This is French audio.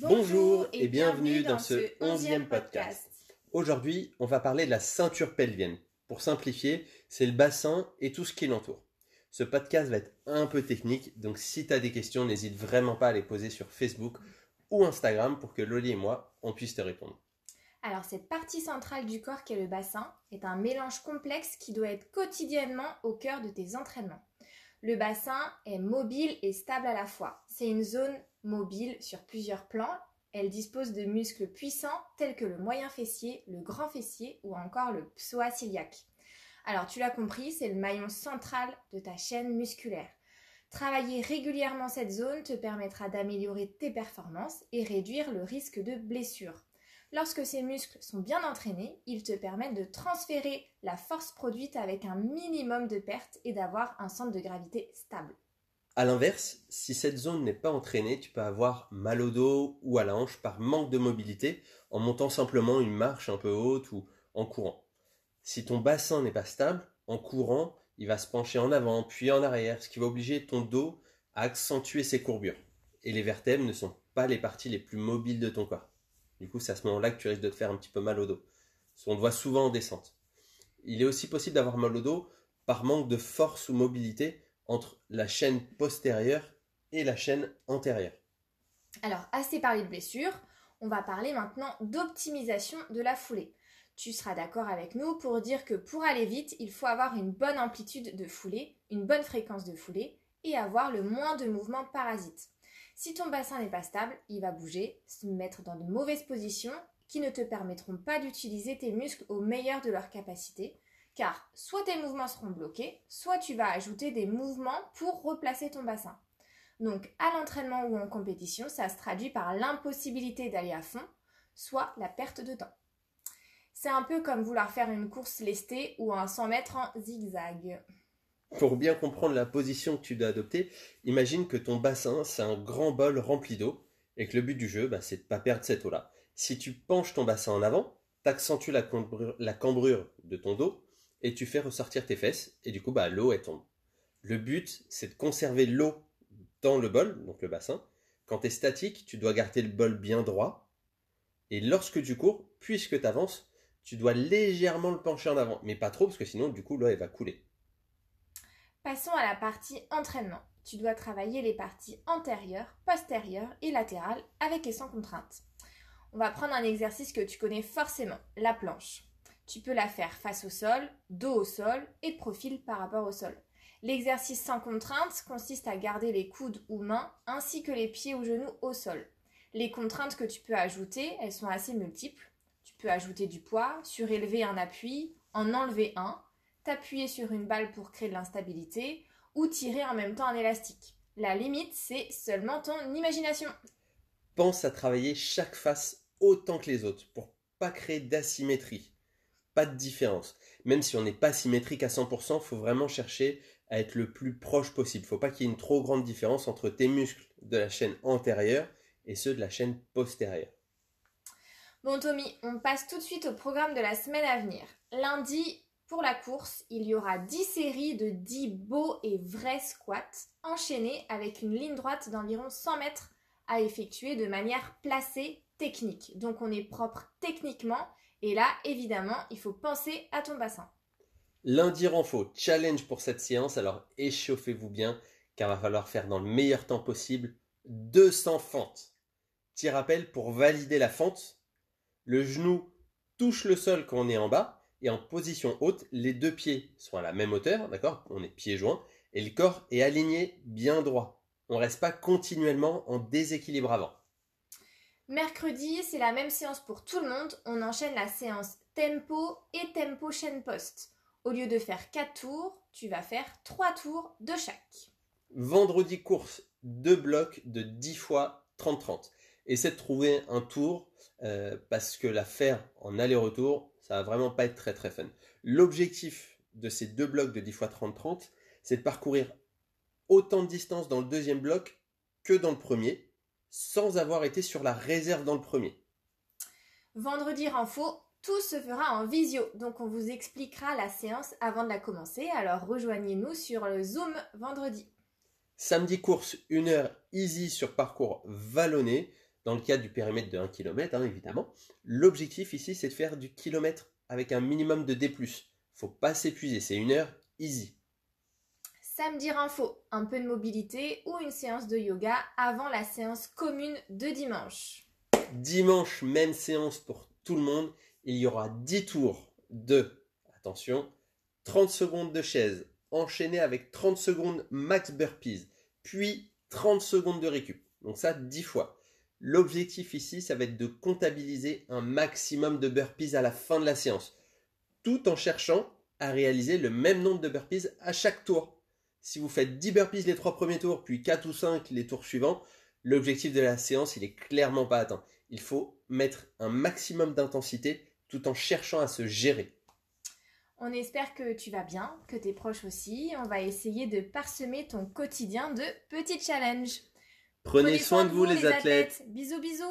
Bonjour et bienvenue dans ce onzième podcast. Aujourd'hui, on va parler de la ceinture pelvienne. Pour simplifier, c'est le bassin et tout ce qui l'entoure. Ce podcast va être un peu technique, donc si tu as des questions, n'hésite vraiment pas à les poser sur Facebook ou Instagram pour que Loli et moi, on puisse te répondre. Alors cette partie centrale du corps qu'est le bassin est un mélange complexe qui doit être quotidiennement au cœur de tes entraînements. Le bassin est mobile et stable à la fois. C'est une zone mobile sur plusieurs plans. Elle dispose de muscles puissants tels que le moyen fessier, le grand fessier ou encore le psoas ciliaque. Alors tu l'as compris, c'est le maillon central de ta chaîne musculaire. Travailler régulièrement cette zone te permettra d'améliorer tes performances et réduire le risque de blessure. Lorsque ces muscles sont bien entraînés, ils te permettent de transférer la force produite avec un minimum de perte et d'avoir un centre de gravité stable. A l'inverse, si cette zone n'est pas entraînée, tu peux avoir mal au dos ou à la hanche par manque de mobilité en montant simplement une marche un peu haute ou en courant. Si ton bassin n'est pas stable, en courant, il va se pencher en avant puis en arrière, ce qui va obliger ton dos à accentuer ses courbures. Et les vertèbres ne sont pas les parties les plus mobiles de ton corps. Du coup, c'est à ce moment-là que tu risques de te faire un petit peu mal au dos. On le voit souvent en descente. Il est aussi possible d'avoir mal au dos par manque de force ou mobilité entre la chaîne postérieure et la chaîne antérieure. Alors, assez parlé de blessures, on va parler maintenant d'optimisation de la foulée. Tu seras d'accord avec nous pour dire que pour aller vite, il faut avoir une bonne amplitude de foulée, une bonne fréquence de foulée et avoir le moins de mouvements parasites. Si ton bassin n'est pas stable, il va bouger, se mettre dans de mauvaises positions qui ne te permettront pas d'utiliser tes muscles au meilleur de leur capacité, car soit tes mouvements seront bloqués, soit tu vas ajouter des mouvements pour replacer ton bassin. Donc à l'entraînement ou en compétition, ça se traduit par l'impossibilité d'aller à fond, soit la perte de temps. C'est un peu comme vouloir faire une course lestée ou un 100 mètres en zigzag. Pour bien comprendre la position que tu dois adopter, imagine que ton bassin, c'est un grand bol rempli d'eau et que le but du jeu, bah, c'est de ne pas perdre cette eau-là. Si tu penches ton bassin en avant, tu accentues la, cambrure, de ton dos et tu fais ressortir tes fesses et du coup, bah, l'eau, elle tombe. Le but, c'est de conserver l'eau dans le bol, donc le bassin. Quand tu es statique, tu dois garder le bol bien droit. Et lorsque tu cours, puisque tu avances, tu dois légèrement le pencher en avant, mais pas trop parce que sinon, du coup, l'eau, elle va couler. Passons à la partie entraînement. Tu dois travailler les parties antérieures, postérieures et latérales avec et sans contrainte. On va prendre un exercice que tu connais forcément, la planche. Tu peux la faire face au sol, dos au sol et profil par rapport au sol. L'exercice sans contrainte consiste à garder les coudes ou mains ainsi que les pieds ou genoux au sol. Les contraintes que tu peux ajouter, elles sont assez multiples. Tu peux ajouter du poids, surélever un appui, en enlever un, t'appuyer sur une balle pour créer de l'instabilité ou tirer en même temps un élastique. La limite, c'est seulement ton imagination. Pense à travailler chaque face autant que les autres pour pas créer d'asymétrie, pas de différence. Même si on n'est pas symétrique à 100%, il faut vraiment chercher à être le plus proche possible. Il ne faut pas qu'il y ait une trop grande différence entre tes muscles de la chaîne antérieure et ceux de la chaîne postérieure. Bon Tommy, on passe tout de suite au programme de la semaine à venir. Lundi, pour la course, il y aura 10 séries de 10 beaux et vrais squats enchaînés avec une ligne droite d'environ 100 mètres à effectuer de manière placée technique. Donc on est propre techniquement et là évidemment il faut penser à ton bassin. Lundi renfo, challenge pour cette séance, alors échauffez-vous bien car va falloir faire dans le meilleur temps possible 200 fentes. Petit rappel pour valider la fente, le genou touche le sol quand on est en bas et en position haute, les deux pieds sont à la même hauteur, d'accord? On est pieds joints et le corps est aligné bien droit. On ne reste pas continuellement en déséquilibre avant. Mercredi, c'est la même séance pour tout le monde. On enchaîne la séance tempo et tempo chaîne poste. Au lieu de faire 4 tours, tu vas faire 3 tours de chaque. Vendredi course, deux blocs de 10 fois 30-30. Essaie de trouver un tour euh, parce que la faire en aller-retour, ça va vraiment pas être très très fun. L'objectif de ces deux blocs de 10 x 30-30, c'est de parcourir autant de distance dans le deuxième bloc que dans le premier, sans avoir été sur la réserve dans le premier. Vendredi renfo, Tout se fera en visio, donc on vous expliquera la séance avant de la commencer, alors rejoignez-nous sur le Zoom vendredi. Samedi course, une heure easy sur parcours vallonné, dans le cadre du périmètre de 1 km, hein, évidemment. L'objectif ici, c'est de faire du kilomètre avec un minimum de D+. Faut pas s'épuiser, c'est une heure easy. Samedi info, un peu de mobilité ou une séance de yoga avant la séance commune de dimanche. Dimanche, même séance pour tout le monde. Il y aura 10 tours de, attention, 30 secondes de chaise, enchaîné avec 30 secondes max burpees, puis 30 secondes de récup. Donc ça 10 fois. L'objectif ici, ça va être de comptabiliser un maximum de burpees à la fin de la séance, tout en cherchant à réaliser le même nombre de burpees à chaque tour. Si vous faites 10 burpees les 3 premiers tours, puis 4 ou 5 les tours suivants, l'objectif de la séance, il est clairement pas atteint. Il faut mettre un maximum d'intensité tout en cherchant à se gérer. On espère que tu vas bien, que tes proches aussi. On va essayer de parsemer ton quotidien de petits challenges. Prenez, soin, de vous, les athlètes. Bisous, bisous.